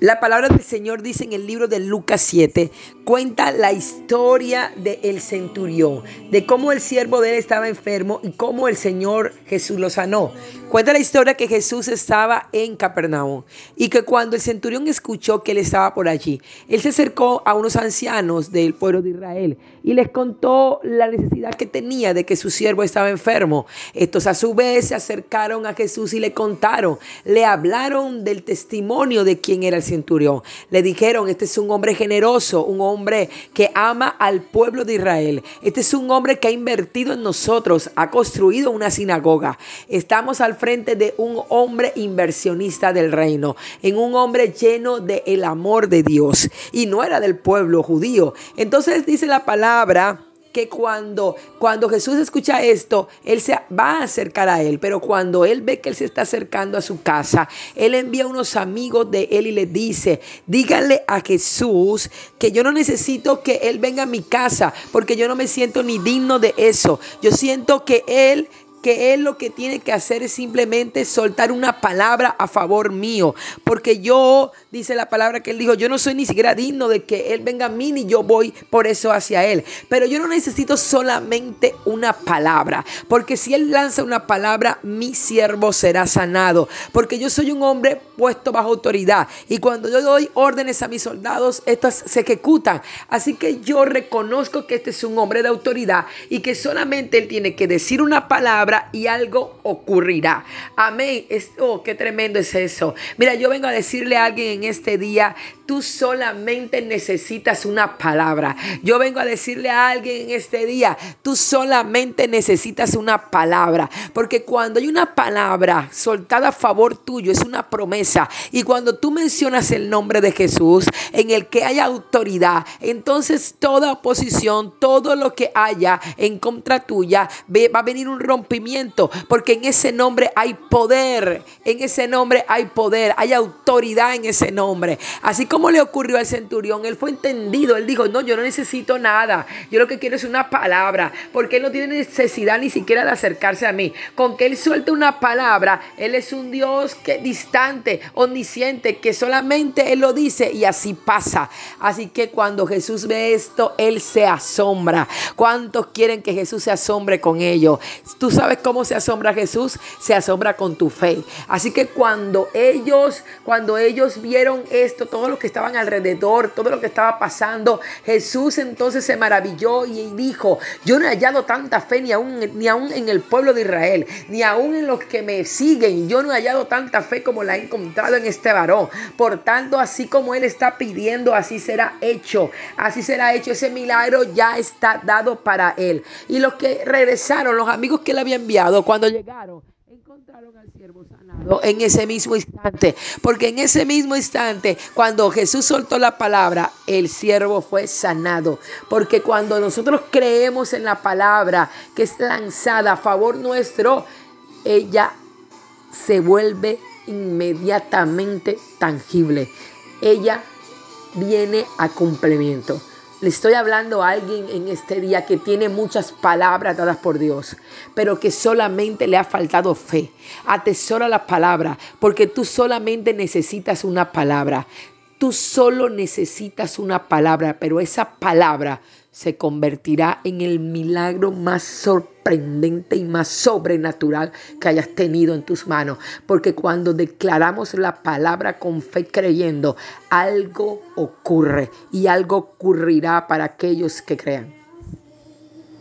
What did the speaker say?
La palabra del Señor dice en el libro de Lucas 7, cuenta la historia del centurión, de cómo el siervo de él estaba enfermo y cómo el Señor Jesús lo sanó. Cuenta la historia que Jesús estaba en Capernaum y que cuando el centurión escuchó que él estaba por allí, él se acercó a unos ancianos del pueblo de Israel y les contó la necesidad que tenía de que su siervo estaba enfermo. Estos a su vez se acercaron a Jesús y le contaron, le hablaron del testimonio de quién era el centurión. Le dijeron, este es un hombre generoso, un hombre que ama al pueblo de Israel. Este es un hombre que ha invertido en nosotros, ha construido una sinagoga. Estamos al frente de un hombre inversionista del reino, en un hombre lleno del el amor de Dios. Y no era del pueblo judío. Entonces dice la palabra que cuando, cuando Jesús escucha esto, Él se va a acercar a Él, pero cuando Él ve que Él se está acercando a su casa, Él envía unos amigos de Él y le dice, díganle a Jesús que yo no necesito que Él venga a mi casa, porque yo no me siento ni digno de eso. Yo siento que Él que él lo que tiene que hacer es simplemente soltar una palabra a favor mío, porque yo, dice la palabra que él dijo, yo no soy ni siquiera digno de que él venga a mí, ni yo voy por eso hacia él, pero yo no necesito solamente una palabra, porque si él lanza una palabra, mi siervo será sanado, porque yo soy un hombre puesto bajo autoridad, y cuando yo doy órdenes a mis soldados, estas se ejecutan, así que yo reconozco que este es un hombre de autoridad y que solamente él tiene que decir una palabra, y algo ocurrirá. Amén. oh, qué tremendo es eso. Mira, yo vengo a decirle a alguien en este día, tú solamente necesitas una palabra. Yo vengo a decirle a alguien en este día, tú solamente necesitas una palabra. Porque cuando hay una palabra soltada a favor tuyo, es una promesa. Y cuando tú mencionas el nombre de Jesús, en el que haya autoridad, entonces toda oposición, todo lo que haya en contra tuya, va a venir un rompimiento porque en ese nombre hay poder, en ese nombre hay poder, hay autoridad en ese nombre. Así como le ocurrió al centurión, él fue entendido, él dijo, no, yo no necesito nada, yo lo que quiero es una palabra, porque él no tiene necesidad ni siquiera de acercarse a mí. Con que él suelte una palabra, él es un Dios que distante, omnisciente, que solamente él lo dice y así pasa. Así que cuando Jesús ve esto, él se asombra. ¿Cuántos quieren que Jesús se asombre con ellos? Tú sabes cómo se asombra Jesús? Se asombra con tu fe. Así que cuando ellos, cuando ellos vieron esto, todo lo que estaban alrededor, todo lo que estaba pasando, Jesús entonces se maravilló y dijo, yo no he hallado tanta fe ni aún, ni aún en el pueblo de Israel, ni aún en los que me siguen. Yo no he hallado tanta fe como la he encontrado en este varón. Por tanto, así como él está pidiendo, así será hecho. Así será hecho. Ese milagro ya está dado para él. Y los que regresaron, los amigos que le habían enviado, cuando llegaron, encontraron al siervo sanado en ese mismo instante. Porque en ese mismo instante, cuando Jesús soltó la palabra, el siervo fue sanado. Porque cuando nosotros creemos en la palabra que es lanzada a favor nuestro, ella se vuelve inmediatamente tangible. Ella viene a cumplimiento. Le estoy hablando a alguien en este día que tiene muchas palabras dadas por Dios, pero que solamente le ha faltado fe. Atesora la palabra, porque tú solamente necesitas una palabra. Tú solo necesitas una palabra, pero esa palabra se convertirá en el milagro más sorprendente y más sobrenatural que hayas tenido en tus manos. Porque cuando declaramos la palabra con fe creyendo, algo ocurre y algo ocurrirá para aquellos que crean.